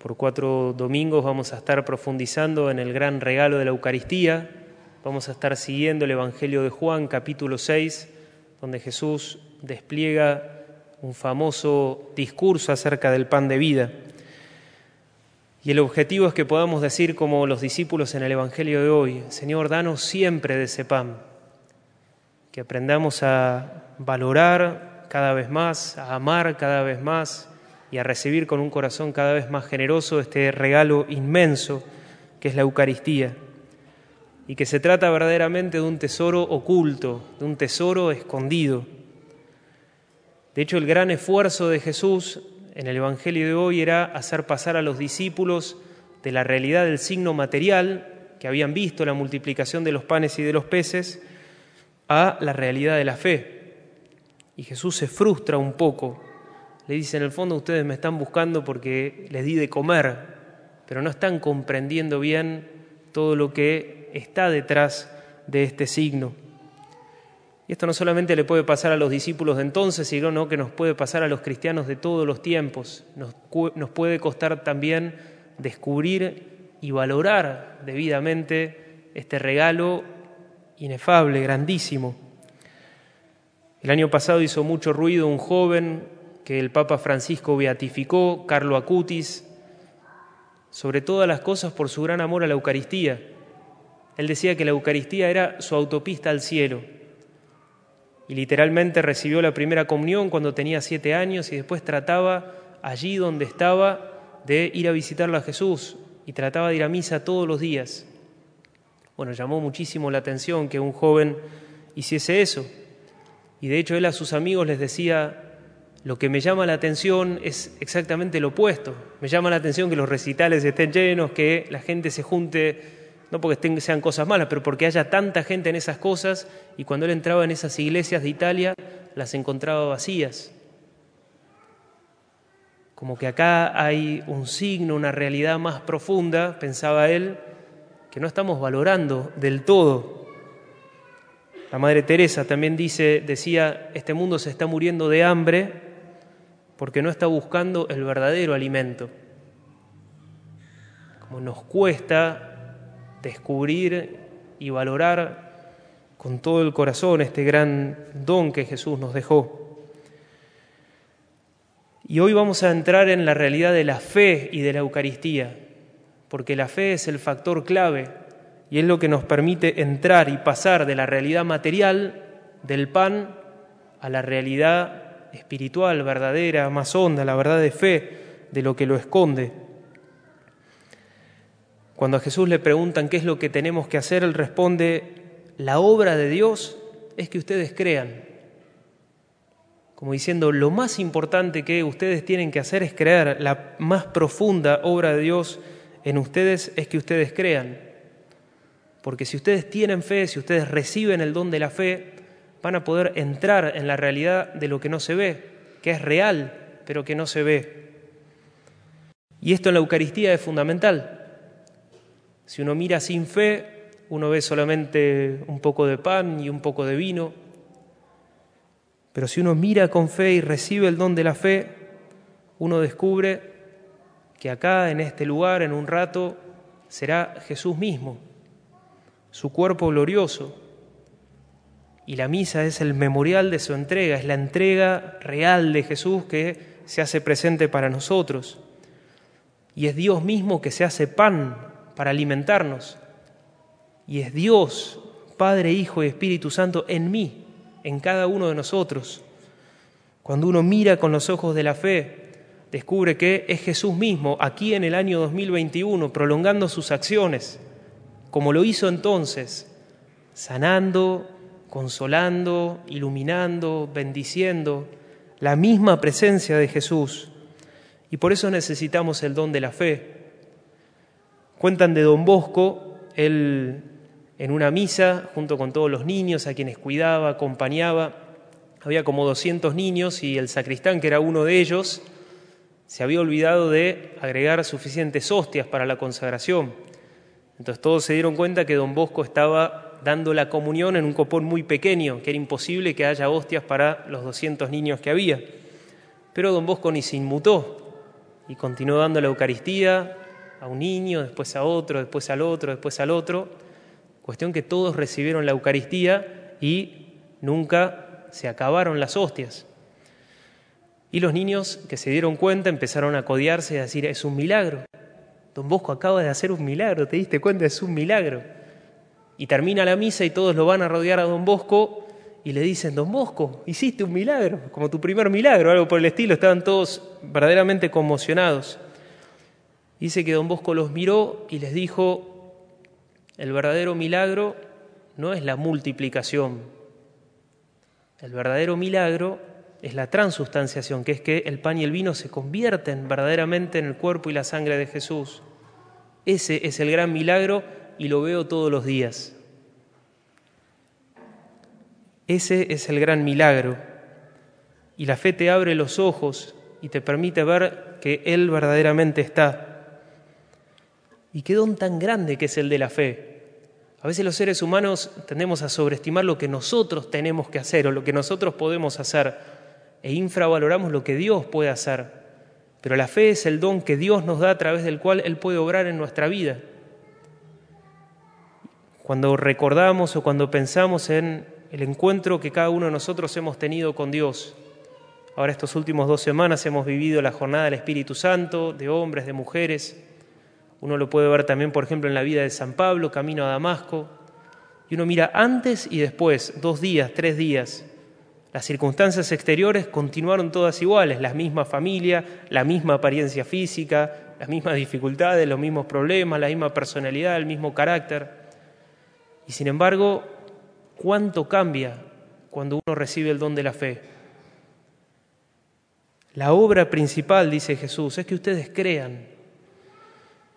Por cuatro domingos vamos a estar profundizando en el gran regalo de la Eucaristía. Vamos a estar siguiendo el Evangelio de Juan, capítulo 6, donde Jesús despliega un famoso discurso acerca del pan de vida. Y el objetivo es que podamos decir como los discípulos en el Evangelio de hoy, Señor, danos siempre de ese pan, que aprendamos a valorar cada vez más, a amar cada vez más y a recibir con un corazón cada vez más generoso este regalo inmenso que es la Eucaristía, y que se trata verdaderamente de un tesoro oculto, de un tesoro escondido. De hecho, el gran esfuerzo de Jesús en el Evangelio de hoy era hacer pasar a los discípulos de la realidad del signo material, que habían visto la multiplicación de los panes y de los peces, a la realidad de la fe. Y Jesús se frustra un poco le dice, en el fondo ustedes me están buscando porque les di de comer, pero no están comprendiendo bien todo lo que está detrás de este signo. Y esto no solamente le puede pasar a los discípulos de entonces, sino que nos puede pasar a los cristianos de todos los tiempos. Nos, nos puede costar también descubrir y valorar debidamente este regalo inefable, grandísimo. El año pasado hizo mucho ruido un joven que el Papa Francisco beatificó, Carlo Acutis, sobre todas las cosas por su gran amor a la Eucaristía. Él decía que la Eucaristía era su autopista al cielo. Y literalmente recibió la primera comunión cuando tenía siete años y después trataba allí donde estaba de ir a visitarlo a Jesús y trataba de ir a misa todos los días. Bueno, llamó muchísimo la atención que un joven hiciese eso. Y de hecho él a sus amigos les decía, lo que me llama la atención es exactamente lo opuesto. Me llama la atención que los recitales estén llenos, que la gente se junte, no porque sean cosas malas, pero porque haya tanta gente en esas cosas y cuando él entraba en esas iglesias de Italia las encontraba vacías. Como que acá hay un signo, una realidad más profunda, pensaba él, que no estamos valorando del todo. La Madre Teresa también dice, decía, este mundo se está muriendo de hambre porque no está buscando el verdadero alimento. Como nos cuesta descubrir y valorar con todo el corazón este gran don que Jesús nos dejó. Y hoy vamos a entrar en la realidad de la fe y de la Eucaristía, porque la fe es el factor clave y es lo que nos permite entrar y pasar de la realidad material del pan a la realidad espiritual verdadera, más honda, la verdad de fe de lo que lo esconde. Cuando a Jesús le preguntan qué es lo que tenemos que hacer, él responde, la obra de Dios es que ustedes crean. Como diciendo, lo más importante que ustedes tienen que hacer es creer, la más profunda obra de Dios en ustedes es que ustedes crean. Porque si ustedes tienen fe, si ustedes reciben el don de la fe, van a poder entrar en la realidad de lo que no se ve, que es real, pero que no se ve. Y esto en la Eucaristía es fundamental. Si uno mira sin fe, uno ve solamente un poco de pan y un poco de vino, pero si uno mira con fe y recibe el don de la fe, uno descubre que acá, en este lugar, en un rato, será Jesús mismo, su cuerpo glorioso, y la misa es el memorial de su entrega, es la entrega real de Jesús que se hace presente para nosotros. Y es Dios mismo que se hace pan para alimentarnos. Y es Dios, Padre, Hijo y Espíritu Santo en mí, en cada uno de nosotros. Cuando uno mira con los ojos de la fe, descubre que es Jesús mismo, aquí en el año 2021, prolongando sus acciones, como lo hizo entonces, sanando, consolando, iluminando, bendiciendo, la misma presencia de Jesús. Y por eso necesitamos el don de la fe. Cuentan de don Bosco, él en una misa, junto con todos los niños a quienes cuidaba, acompañaba, había como 200 niños y el sacristán, que era uno de ellos, se había olvidado de agregar suficientes hostias para la consagración. Entonces todos se dieron cuenta que don Bosco estaba dando la comunión en un copón muy pequeño, que era imposible que haya hostias para los 200 niños que había. Pero don Bosco ni se inmutó y continuó dando la Eucaristía a un niño, después a otro, después al otro, después al otro. Cuestión que todos recibieron la Eucaristía y nunca se acabaron las hostias. Y los niños que se dieron cuenta empezaron a codiarse y a decir, es un milagro. Don Bosco acaba de hacer un milagro, ¿te diste cuenta? Es un milagro. Y termina la misa y todos lo van a rodear a Don Bosco y le dicen, Don Bosco, hiciste un milagro, como tu primer milagro, algo por el estilo, estaban todos verdaderamente conmocionados. Dice que Don Bosco los miró y les dijo, el verdadero milagro no es la multiplicación, el verdadero milagro es la transustanciación, que es que el pan y el vino se convierten verdaderamente en el cuerpo y la sangre de Jesús. Ese es el gran milagro y lo veo todos los días. Ese es el gran milagro. Y la fe te abre los ojos y te permite ver que Él verdaderamente está. Y qué don tan grande que es el de la fe. A veces los seres humanos tendemos a sobreestimar lo que nosotros tenemos que hacer o lo que nosotros podemos hacer e infravaloramos lo que Dios puede hacer. Pero la fe es el don que Dios nos da a través del cual Él puede obrar en nuestra vida. Cuando recordamos o cuando pensamos en el encuentro que cada uno de nosotros hemos tenido con Dios. Ahora estas últimas dos semanas hemos vivido la jornada del Espíritu Santo, de hombres, de mujeres. Uno lo puede ver también, por ejemplo, en la vida de San Pablo, camino a Damasco. Y uno mira antes y después, dos días, tres días. Las circunstancias exteriores continuaron todas iguales, la misma familia, la misma apariencia física, las mismas dificultades, los mismos problemas, la misma personalidad, el mismo carácter. Y sin embargo, cuánto cambia cuando uno recibe el don de la fe. La obra principal, dice Jesús, es que ustedes crean.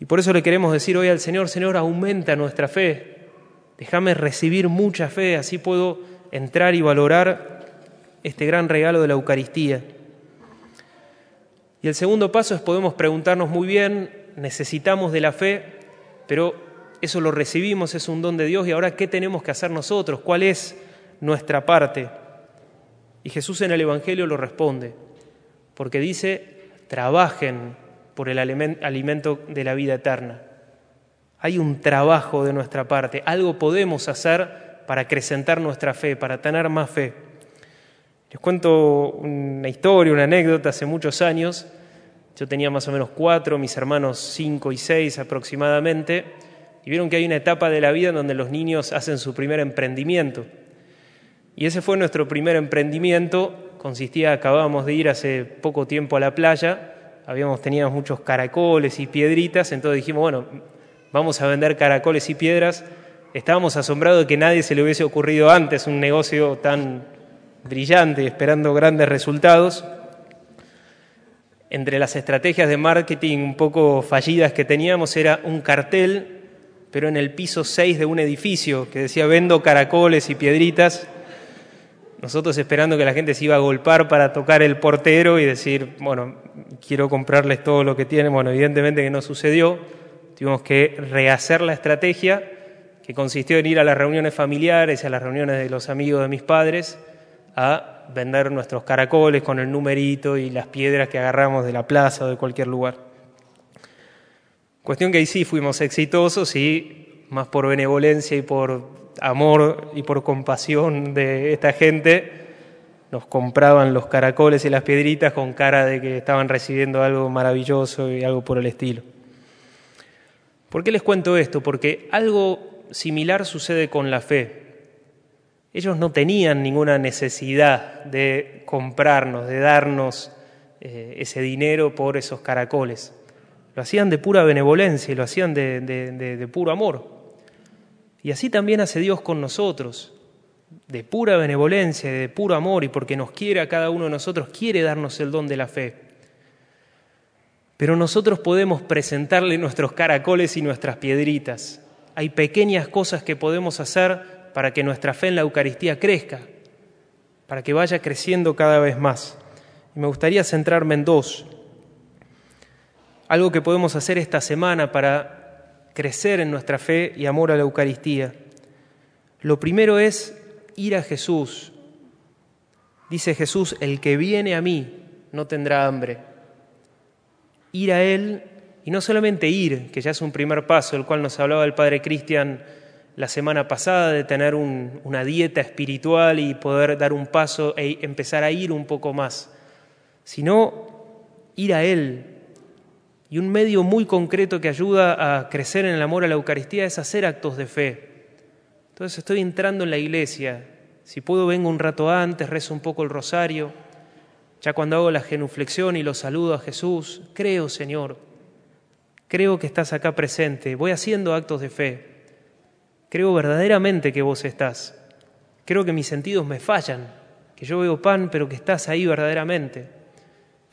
Y por eso le queremos decir hoy al Señor, Señor, aumenta nuestra fe. Déjame recibir mucha fe, así puedo entrar y valorar este gran regalo de la Eucaristía. Y el segundo paso es podemos preguntarnos muy bien, necesitamos de la fe, pero eso lo recibimos, es un don de Dios y ahora ¿qué tenemos que hacer nosotros? ¿Cuál es nuestra parte? Y Jesús en el Evangelio lo responde, porque dice, trabajen por el alimento de la vida eterna. Hay un trabajo de nuestra parte, algo podemos hacer para acrecentar nuestra fe, para tener más fe. Les cuento una historia, una anécdota, hace muchos años, yo tenía más o menos cuatro, mis hermanos cinco y seis aproximadamente, y vieron que hay una etapa de la vida en donde los niños hacen su primer emprendimiento. Y ese fue nuestro primer emprendimiento, consistía, acabábamos de ir hace poco tiempo a la playa, habíamos tenido muchos caracoles y piedritas, entonces dijimos, bueno, vamos a vender caracoles y piedras. Estábamos asombrados de que nadie se le hubiese ocurrido antes un negocio tan brillante, esperando grandes resultados. Entre las estrategias de marketing un poco fallidas que teníamos era un cartel pero en el piso 6 de un edificio que decía vendo caracoles y piedritas. Nosotros esperando que la gente se iba a golpar para tocar el portero y decir, bueno, quiero comprarles todo lo que tienen. Bueno, evidentemente que no sucedió. Tuvimos que rehacer la estrategia que consistió en ir a las reuniones familiares y a las reuniones de los amigos de mis padres a vender nuestros caracoles con el numerito y las piedras que agarramos de la plaza o de cualquier lugar. Cuestión que ahí sí fuimos exitosos y más por benevolencia y por amor y por compasión de esta gente, nos compraban los caracoles y las piedritas con cara de que estaban recibiendo algo maravilloso y algo por el estilo. ¿Por qué les cuento esto? Porque algo similar sucede con la fe. Ellos no tenían ninguna necesidad de comprarnos, de darnos eh, ese dinero por esos caracoles. Lo hacían de pura benevolencia y lo hacían de, puro amor. Y así también hace Dios con nosotros, de pura benevolencia, de puro amor, y porque nos quiere a cada uno de nosotros, quiere darnos el don de la fe. Pero nosotros podemos presentarle nuestros caracoles y nuestras piedritas. Hay pequeñas cosas que podemos hacer para que nuestra fe en la Eucaristía crezca, para que vaya creciendo cada vez más. Y me gustaría centrarme en dos algo que podemos hacer esta semana para crecer en nuestra fe y amor a la Eucaristía. Lo primero es ir a Jesús. Dice Jesús, el que viene a mí no tendrá hambre. ir a Él y no solamente ir, que ya es un primer paso, el cual nos hablaba el Padre Cristian la semana pasada, de tener una dieta espiritual y poder dar un paso e empezar a ir un poco más, sino ir a Él. Y un medio muy concreto que ayuda a crecer en el amor a la Eucaristía es hacer actos de fe. Entonces estoy entrando en la iglesia, si puedo vengo un rato antes, rezo un poco el rosario, ya cuando hago la genuflexión y lo saludo a Jesús, creo, Señor, creo que estás acá presente, voy haciendo actos de fe, creo verdaderamente que vos estás, creo que mis sentidos me fallan, que yo veo pan, pero que estás ahí verdaderamente.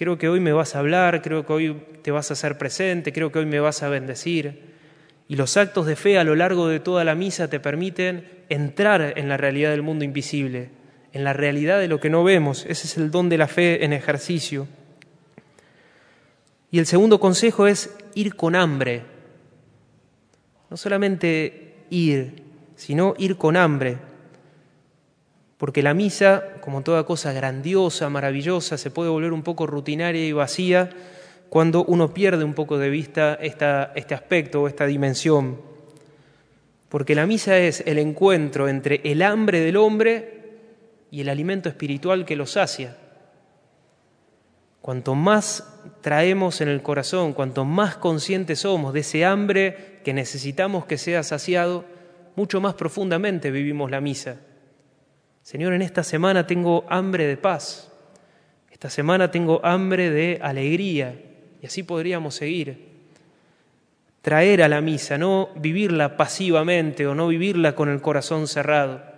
Creo que hoy me vas a hablar, creo que hoy te vas a hacer presente, creo que hoy me vas a bendecir. Y los actos de fe a lo largo de toda la misa te permiten entrar en la realidad del mundo invisible, en la realidad de lo que no vemos. Ese es el don de la fe en ejercicio. Y el segundo consejo es ir con hambre. No solamente ir, sino ir con hambre. Porque la misa, como toda cosa grandiosa, maravillosa, se puede volver un poco rutinaria y vacía cuando uno pierde un poco de vista este aspecto o esta dimensión. Porque la misa es el encuentro entre el hambre del hombre y el alimento espiritual que lo sacia. Cuanto más traemos en el corazón, cuanto más conscientes somos de ese hambre que necesitamos que sea saciado, mucho más profundamente vivimos la misa. Señor, en esta semana tengo hambre de paz, esta semana tengo hambre de alegría, y así podríamos seguir. Traer a la misa, no vivirla pasivamente o no vivirla con el corazón cerrado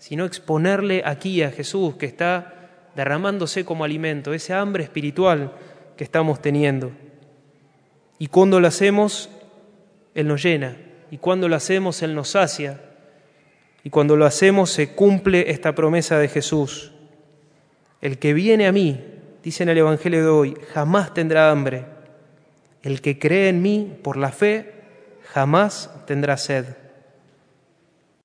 sino exponerle aquí a Jesús que está derramándose como alimento, ese hambre espiritual que estamos teniendo. Y cuando lo hacemos, Él nos llena, y cuando lo hacemos, Él nos sacia, y cuando lo hacemos se cumple esta promesa de Jesús. El que viene a mí, dice en el Evangelio de hoy, jamás tendrá hambre. El que cree en mí por la fe, jamás tendrá sed.